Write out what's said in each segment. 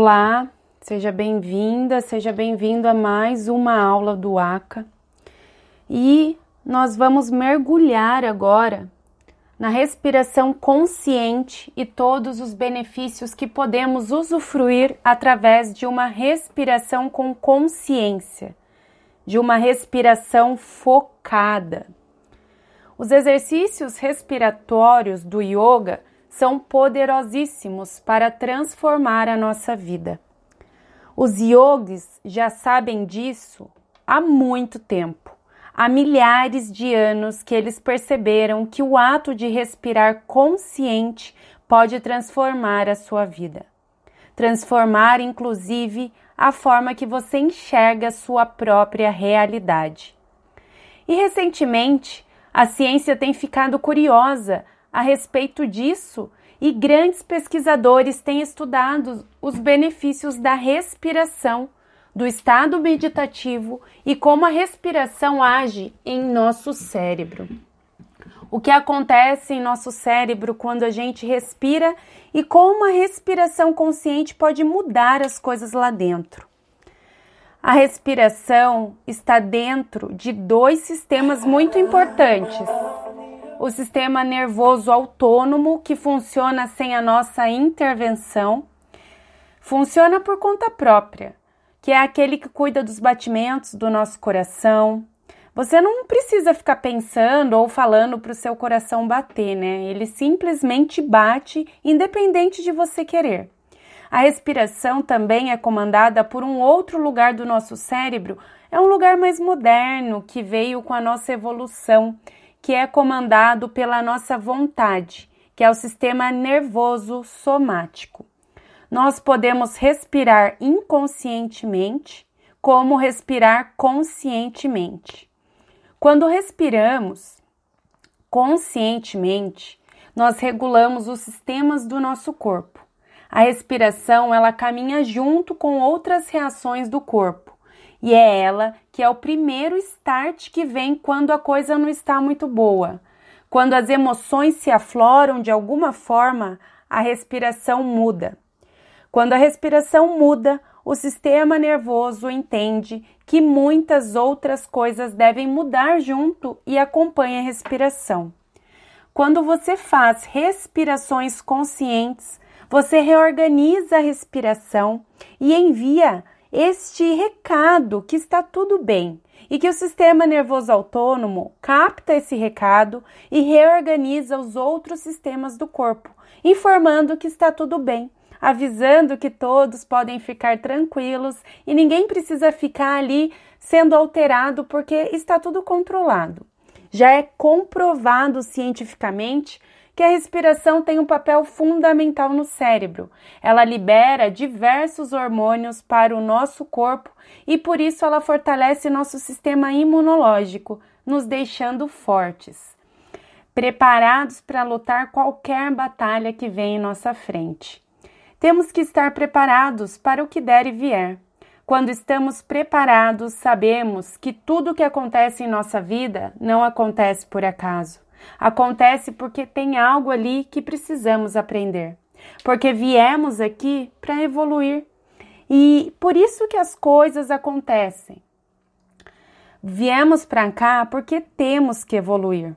Olá, seja bem-vinda, seja bem-vindo a mais uma aula do ACA. E nós vamos mergulhar agora na respiração consciente e todos os benefícios que podemos usufruir através de uma respiração com consciência, de uma respiração focada. Os exercícios respiratórios do yoga são poderosíssimos para transformar a nossa vida. Os yogis já sabem disso há muito tempo. Há milhares de anos que eles perceberam que o ato de respirar consciente pode transformar a sua vida. Transformar, inclusive, a forma que você enxerga a sua própria realidade. E recentemente, a ciência tem ficado curiosa a respeito disso e grandes pesquisadores têm estudado os benefícios da respiração, do estado meditativo e como a respiração age em nosso cérebro. O que acontece em nosso cérebro quando a gente respira e como a respiração consciente pode mudar as coisas lá dentro. A respiração está dentro de dois sistemas muito importantes o sistema nervoso autônomo, que funciona sem a nossa intervenção, funciona por conta própria, que é aquele que cuida dos batimentos do nosso coração. Você não precisa ficar pensando ou falando para o seu coração bater, né? Ele simplesmente bate, independente de você querer. A respiração também é comandada por um outro lugar do nosso cérebro, é um lugar mais moderno que veio com a nossa evolução que é comandado pela nossa vontade, que é o sistema nervoso somático. Nós podemos respirar inconscientemente, como respirar conscientemente. Quando respiramos conscientemente, nós regulamos os sistemas do nosso corpo. A respiração, ela caminha junto com outras reações do corpo e é ela que é o primeiro start que vem quando a coisa não está muito boa. Quando as emoções se afloram de alguma forma, a respiração muda. Quando a respiração muda, o sistema nervoso entende que muitas outras coisas devem mudar junto e acompanha a respiração. Quando você faz respirações conscientes, você reorganiza a respiração e envia este recado que está tudo bem e que o sistema nervoso autônomo capta esse recado e reorganiza os outros sistemas do corpo, informando que está tudo bem, avisando que todos podem ficar tranquilos e ninguém precisa ficar ali sendo alterado porque está tudo controlado. Já é comprovado cientificamente que a respiração tem um papel fundamental no cérebro. Ela libera diversos hormônios para o nosso corpo e por isso ela fortalece nosso sistema imunológico, nos deixando fortes, preparados para lutar qualquer batalha que vem em nossa frente. Temos que estar preparados para o que der e vier. Quando estamos preparados, sabemos que tudo o que acontece em nossa vida não acontece por acaso. Acontece porque tem algo ali que precisamos aprender. Porque viemos aqui para evoluir. E por isso que as coisas acontecem. Viemos para cá porque temos que evoluir.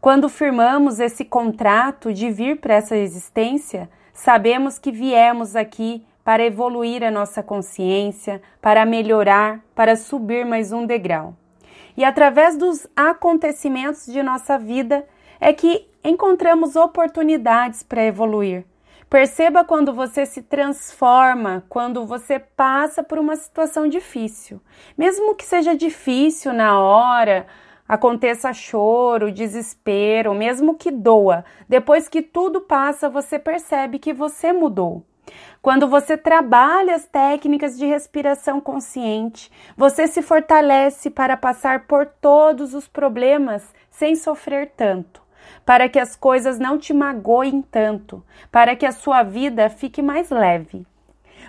Quando firmamos esse contrato de vir para essa existência, sabemos que viemos aqui para evoluir a nossa consciência, para melhorar, para subir mais um degrau. E através dos acontecimentos de nossa vida é que encontramos oportunidades para evoluir. Perceba quando você se transforma, quando você passa por uma situação difícil. Mesmo que seja difícil na hora, aconteça choro, desespero, mesmo que doa, depois que tudo passa, você percebe que você mudou. Quando você trabalha as técnicas de respiração consciente, você se fortalece para passar por todos os problemas sem sofrer tanto, para que as coisas não te magoem tanto, para que a sua vida fique mais leve,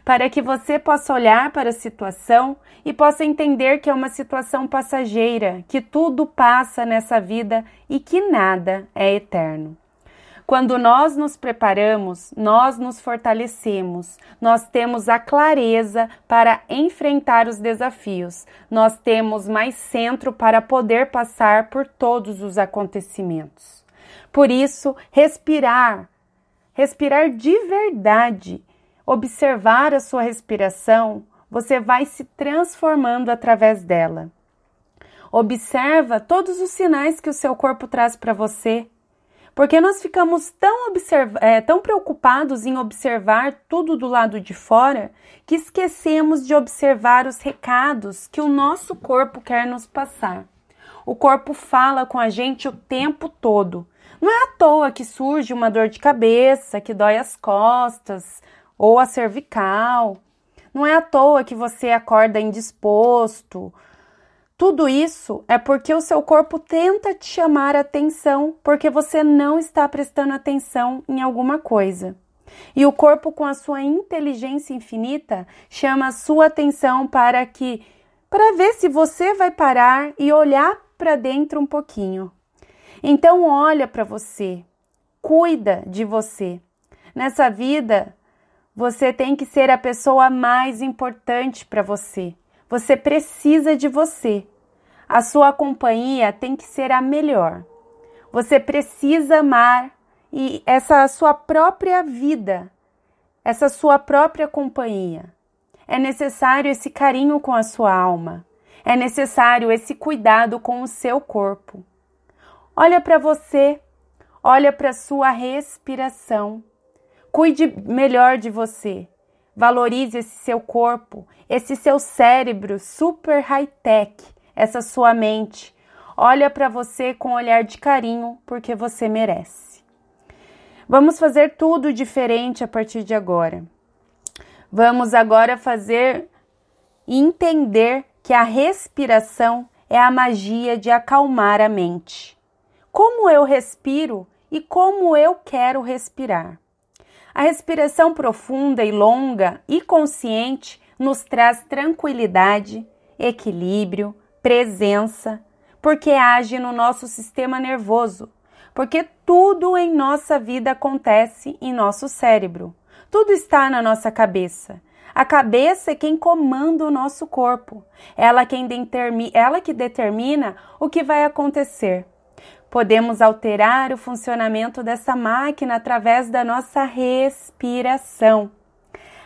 para que você possa olhar para a situação e possa entender que é uma situação passageira, que tudo passa nessa vida e que nada é eterno. Quando nós nos preparamos, nós nos fortalecemos, nós temos a clareza para enfrentar os desafios, nós temos mais centro para poder passar por todos os acontecimentos. Por isso, respirar, respirar de verdade, observar a sua respiração, você vai se transformando através dela. Observa todos os sinais que o seu corpo traz para você porque nós ficamos tão, é, tão preocupados em observar tudo do lado de fora que esquecemos de observar os recados que o nosso corpo quer nos passar. O corpo fala com a gente o tempo todo. Não é à toa que surge uma dor de cabeça, que dói as costas ou a cervical. Não é à toa que você acorda indisposto tudo isso é porque o seu corpo tenta te chamar atenção porque você não está prestando atenção em alguma coisa. E o corpo, com a sua inteligência infinita, chama a sua atenção para que para ver se você vai parar e olhar para dentro um pouquinho. Então olha para você, cuida de você. Nessa vida, você tem que ser a pessoa mais importante para você. Você precisa de você. A sua companhia tem que ser a melhor. Você precisa amar e essa sua própria vida, essa sua própria companhia. É necessário esse carinho com a sua alma. É necessário esse cuidado com o seu corpo. Olha para você, olha para sua respiração. Cuide melhor de você. Valorize esse seu corpo, esse seu cérebro super high-tech, essa sua mente. Olha para você com um olhar de carinho, porque você merece. Vamos fazer tudo diferente a partir de agora. Vamos agora fazer entender que a respiração é a magia de acalmar a mente. Como eu respiro e como eu quero respirar. A respiração profunda e longa e consciente nos traz tranquilidade, equilíbrio, presença, porque age no nosso sistema nervoso, porque tudo em nossa vida acontece em nosso cérebro. Tudo está na nossa cabeça. A cabeça é quem comanda o nosso corpo. Ela, quem ela que determina o que vai acontecer. Podemos alterar o funcionamento dessa máquina através da nossa respiração.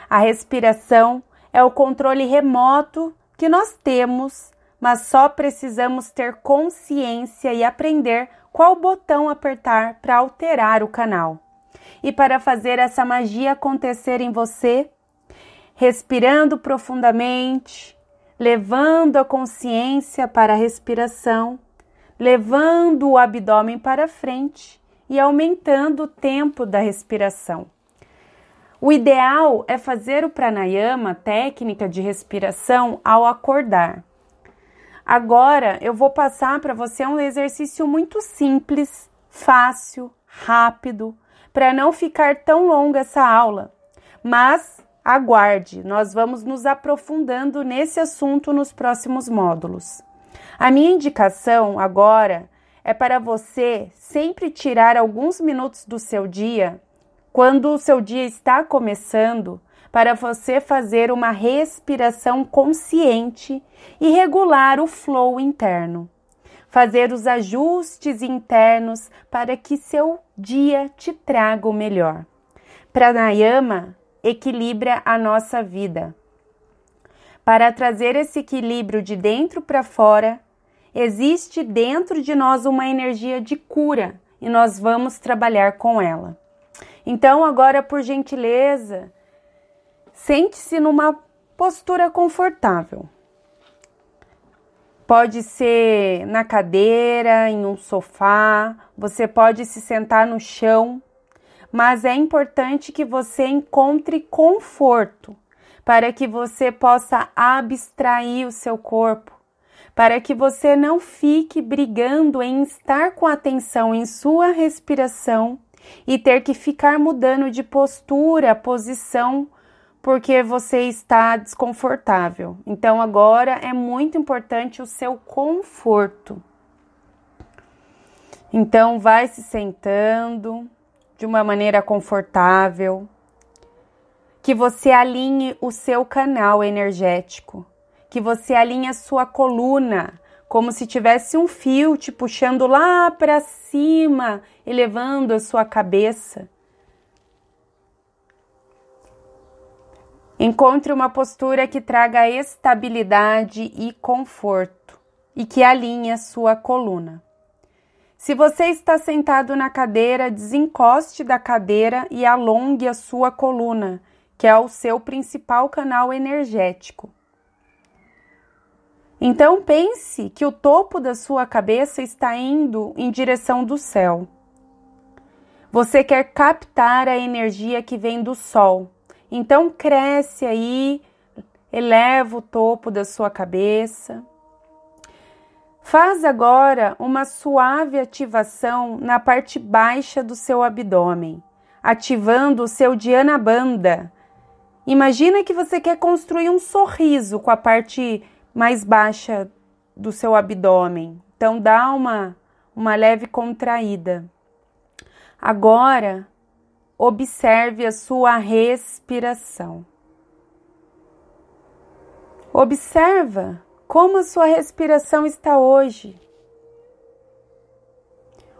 A respiração é o controle remoto que nós temos, mas só precisamos ter consciência e aprender qual botão apertar para alterar o canal. E para fazer essa magia acontecer em você, respirando profundamente, levando a consciência para a respiração levando o abdômen para frente e aumentando o tempo da respiração. O ideal é fazer o pranayama, técnica de respiração, ao acordar. Agora eu vou passar para você um exercício muito simples, fácil, rápido, para não ficar tão longa essa aula. Mas aguarde, nós vamos nos aprofundando nesse assunto nos próximos módulos. A minha indicação agora é para você sempre tirar alguns minutos do seu dia, quando o seu dia está começando, para você fazer uma respiração consciente e regular o flow interno. Fazer os ajustes internos para que seu dia te traga o melhor. Pranayama equilibra a nossa vida. Para trazer esse equilíbrio de dentro para fora, Existe dentro de nós uma energia de cura e nós vamos trabalhar com ela. Então, agora, por gentileza, sente-se numa postura confortável. Pode ser na cadeira, em um sofá, você pode se sentar no chão, mas é importante que você encontre conforto para que você possa abstrair o seu corpo para que você não fique brigando em estar com atenção em sua respiração e ter que ficar mudando de postura, posição, porque você está desconfortável. Então agora é muito importante o seu conforto. Então vai se sentando de uma maneira confortável, que você alinhe o seu canal energético, que você alinhe a sua coluna, como se tivesse um fio te puxando lá para cima, elevando a sua cabeça. Encontre uma postura que traga estabilidade e conforto e que alinhe a sua coluna. Se você está sentado na cadeira, desencoste da cadeira e alongue a sua coluna, que é o seu principal canal energético. Então pense que o topo da sua cabeça está indo em direção do céu. Você quer captar a energia que vem do sol. Então cresce aí, eleva o topo da sua cabeça. Faz agora uma suave ativação na parte baixa do seu abdômen, ativando o seu Dhyana Bandha. Imagina que você quer construir um sorriso com a parte mais baixa do seu abdômen. Então dá uma uma leve contraída. Agora, observe a sua respiração. Observa como a sua respiração está hoje.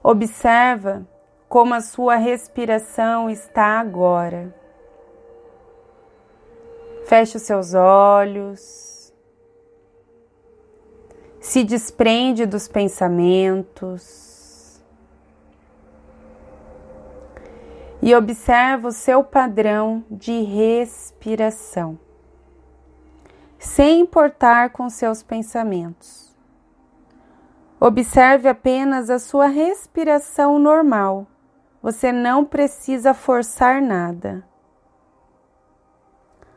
Observa como a sua respiração está agora. Feche os seus olhos se desprende dos pensamentos e observa o seu padrão de respiração, sem importar com seus pensamentos. Observe apenas a sua respiração normal. Você não precisa forçar nada.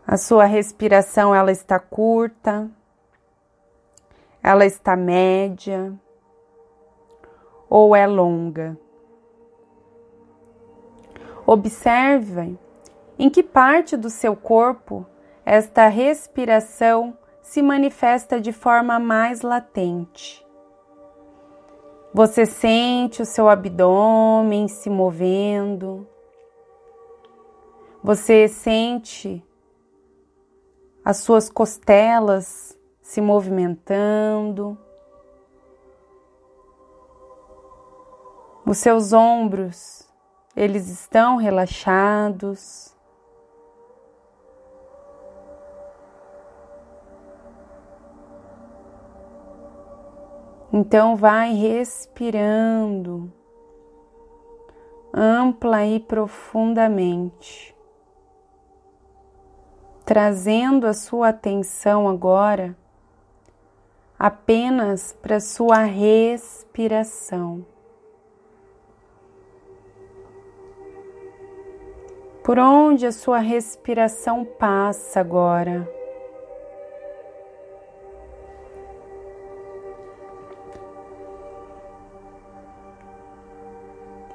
A sua respiração ela está curta, ela está média ou é longa. Observe em que parte do seu corpo esta respiração se manifesta de forma mais latente. Você sente o seu abdômen se movendo. Você sente as suas costelas se movimentando. Os seus ombros, eles estão relaxados. Então vai respirando ampla e profundamente, trazendo a sua atenção agora apenas para sua respiração. Por onde a sua respiração passa agora?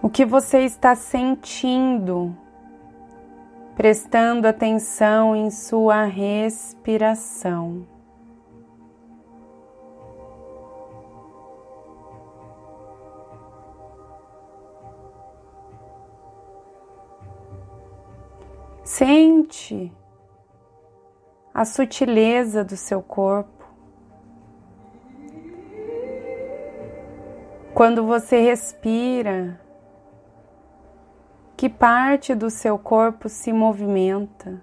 O que você está sentindo, prestando atenção em sua respiração. Sente a sutileza do seu corpo. Quando você respira, que parte do seu corpo se movimenta?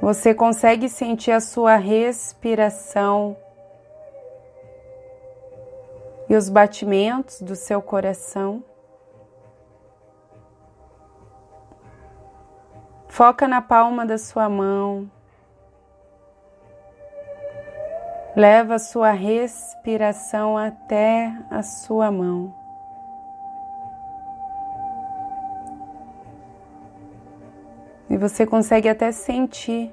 Você consegue sentir a sua respiração e os batimentos do seu coração. Foca na palma da sua mão. Leva a sua respiração até a sua mão. E você consegue até sentir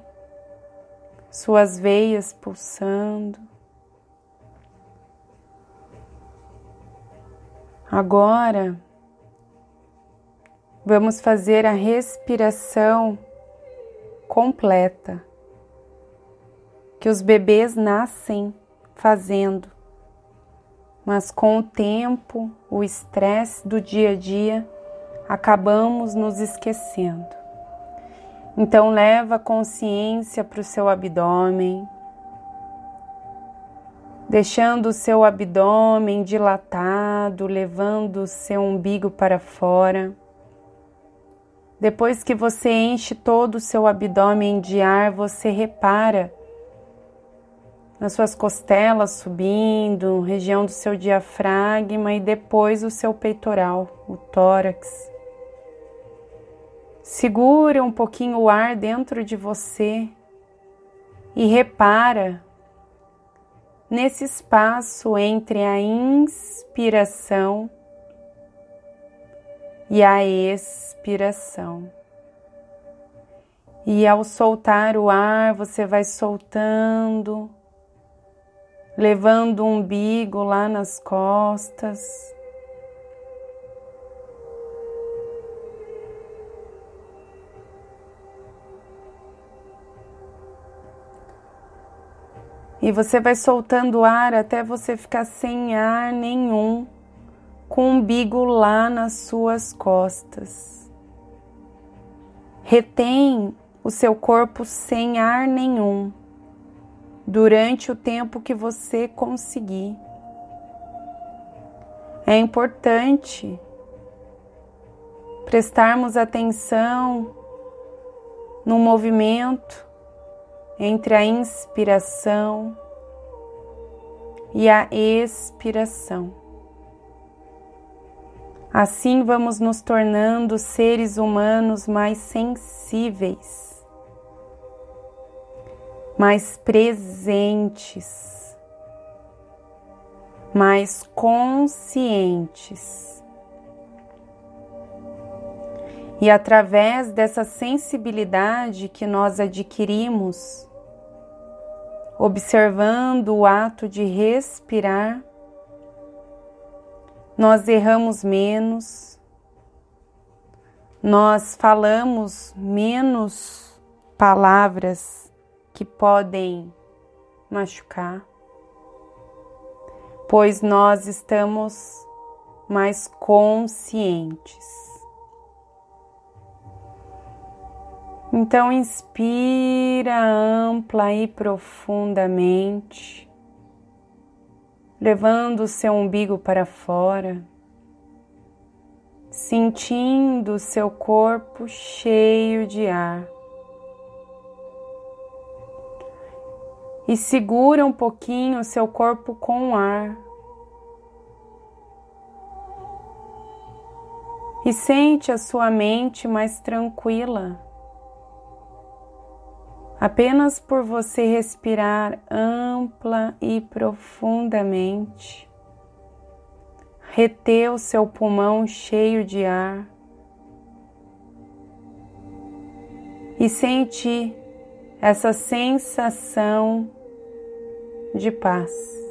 suas veias pulsando. Agora, vamos fazer a respiração completa que os bebês nascem fazendo, mas com o tempo, o estresse do dia a dia, acabamos nos esquecendo. Então leva a consciência para o seu abdômen, deixando o seu abdômen dilatado, levando seu umbigo para fora. Depois que você enche todo o seu abdômen de ar, você repara nas suas costelas subindo, região do seu diafragma e depois o seu peitoral, o tórax. Segura um pouquinho o ar dentro de você e repara nesse espaço entre a inspiração e a expiração. E ao soltar o ar, você vai soltando, levando o umbigo lá nas costas. E você vai soltando ar até você ficar sem ar nenhum, com o umbigo lá nas suas costas. Retém o seu corpo sem ar nenhum durante o tempo que você conseguir. É importante prestarmos atenção no movimento entre a inspiração e a expiração. Assim vamos nos tornando seres humanos mais sensíveis, mais presentes, mais conscientes. E através dessa sensibilidade que nós adquirimos, observando o ato de respirar, nós erramos menos, nós falamos menos palavras que podem machucar, pois nós estamos mais conscientes. Então, inspira ampla e profundamente, levando o seu umbigo para fora, sentindo o seu corpo cheio de ar. E segura um pouquinho o seu corpo com o ar. E sente a sua mente mais tranquila Apenas por você respirar ampla e profundamente, reter o seu pulmão cheio de ar e sentir essa sensação de paz.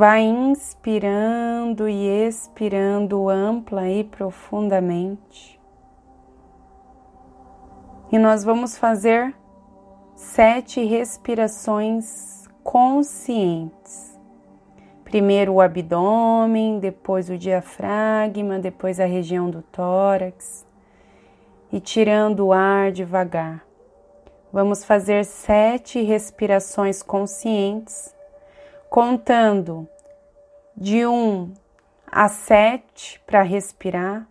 Vai inspirando e expirando ampla e profundamente. E nós vamos fazer sete respirações conscientes. Primeiro o abdômen, depois o diafragma, depois a região do tórax. E tirando o ar devagar. Vamos fazer sete respirações conscientes contando de 1 a 7 para respirar,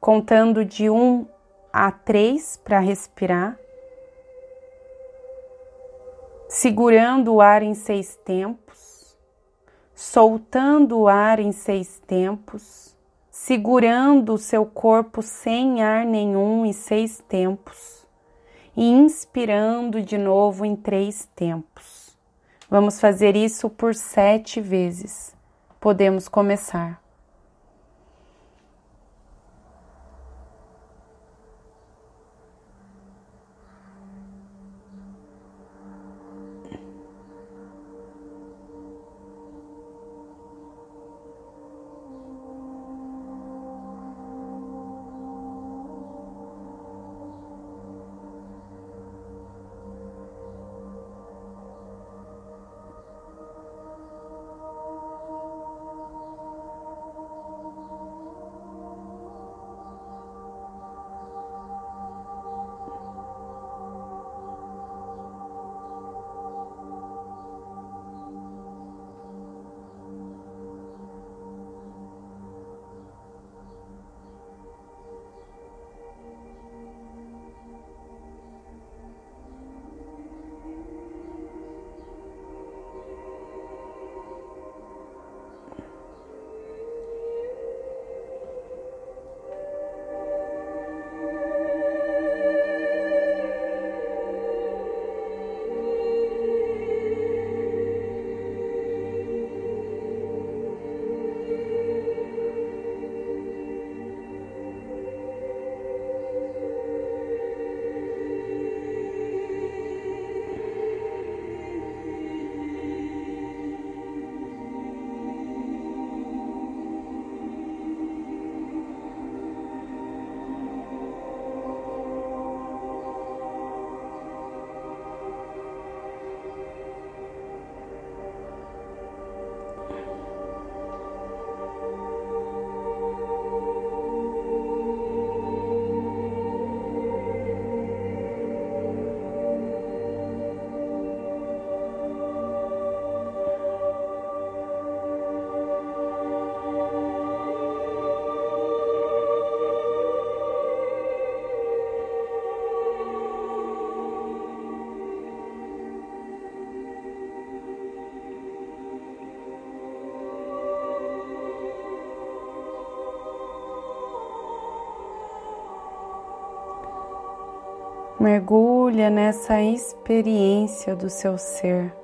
contando de 1 a 3 para respirar, segurando o ar em seis tempos, soltando o ar em seis tempos, segurando o seu corpo sem ar nenhum em seis tempos e inspirando de novo em três tempos. Vamos fazer isso por sete vezes. Podemos começar. Mergulha nessa experiência do seu ser.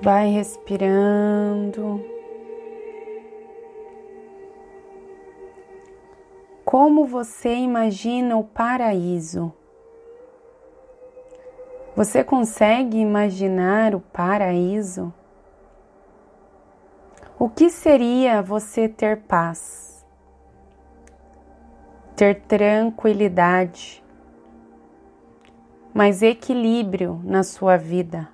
Vai respirando. Como você imagina o paraíso? Você consegue imaginar o paraíso? O que seria você ter paz, ter tranquilidade, mas equilíbrio na sua vida?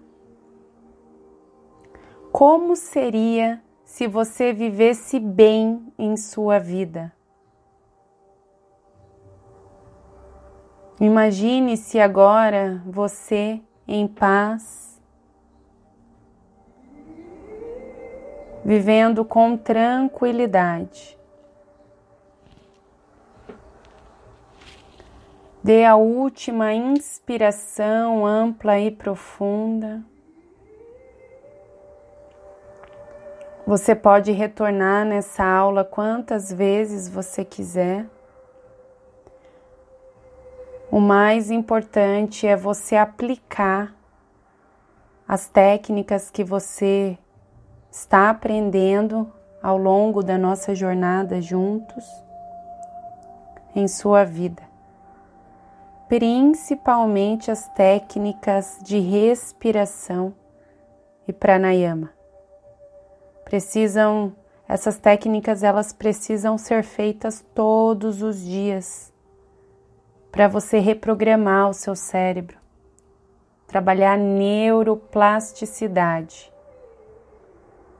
Como seria se você vivesse bem em sua vida? Imagine-se agora você em paz, vivendo com tranquilidade. Dê a última inspiração ampla e profunda. Você pode retornar nessa aula quantas vezes você quiser. O mais importante é você aplicar as técnicas que você está aprendendo ao longo da nossa jornada juntos em sua vida. Principalmente as técnicas de respiração e pranayama precisam essas técnicas elas precisam ser feitas todos os dias para você reprogramar o seu cérebro, trabalhar neuroplasticidade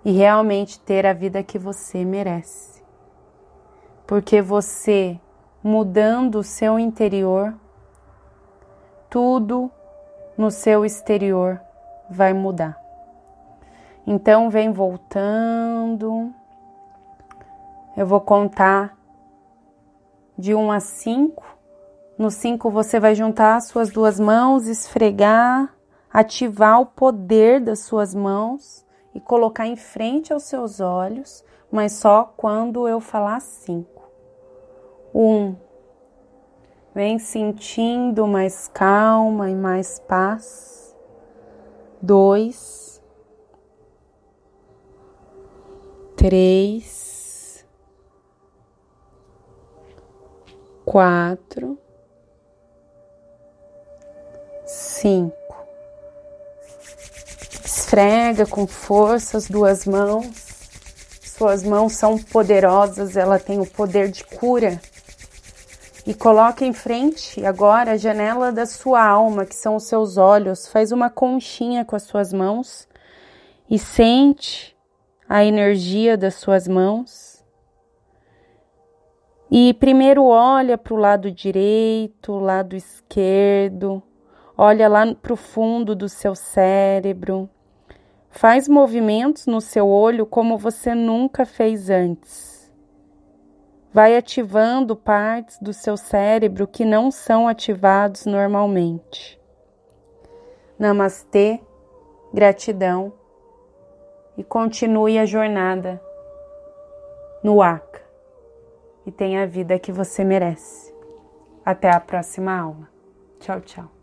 e realmente ter a vida que você merece. Porque você mudando o seu interior, tudo no seu exterior vai mudar. Então vem voltando. Eu vou contar de 1 a 5. No 5 você vai juntar as suas duas mãos, esfregar, ativar o poder das suas mãos e colocar em frente aos seus olhos, mas só quando eu falar 5. 1. Um, vem sentindo mais calma e mais paz. 2 três, quatro, cinco. Esfrega com força as duas mãos. Suas mãos são poderosas, ela tem o poder de cura. E coloque em frente agora a janela da sua alma, que são os seus olhos. Faz uma conchinha com as suas mãos e sente a energia das suas mãos. E primeiro olha para o lado direito, lado esquerdo, olha lá para o fundo do seu cérebro. Faz movimentos no seu olho como você nunca fez antes. Vai ativando partes do seu cérebro que não são ativados normalmente. Namastê, gratidão e continue a jornada no ACA e tenha a vida que você merece. Até a próxima aula. Tchau, tchau.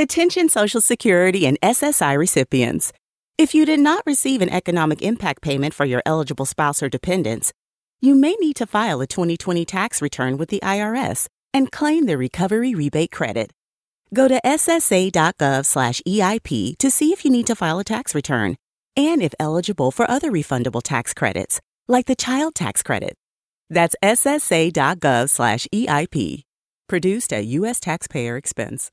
Attention Social Security and SSI recipients. If you did not receive an economic impact payment for your eligible spouse or dependents, you may need to file a 2020 tax return with the IRS and claim the recovery rebate credit. Go to ssa.gov/eip to see if you need to file a tax return and if eligible for other refundable tax credits, like the child tax credit. That's ssa.gov slash EIP. Produced at U.S. taxpayer expense.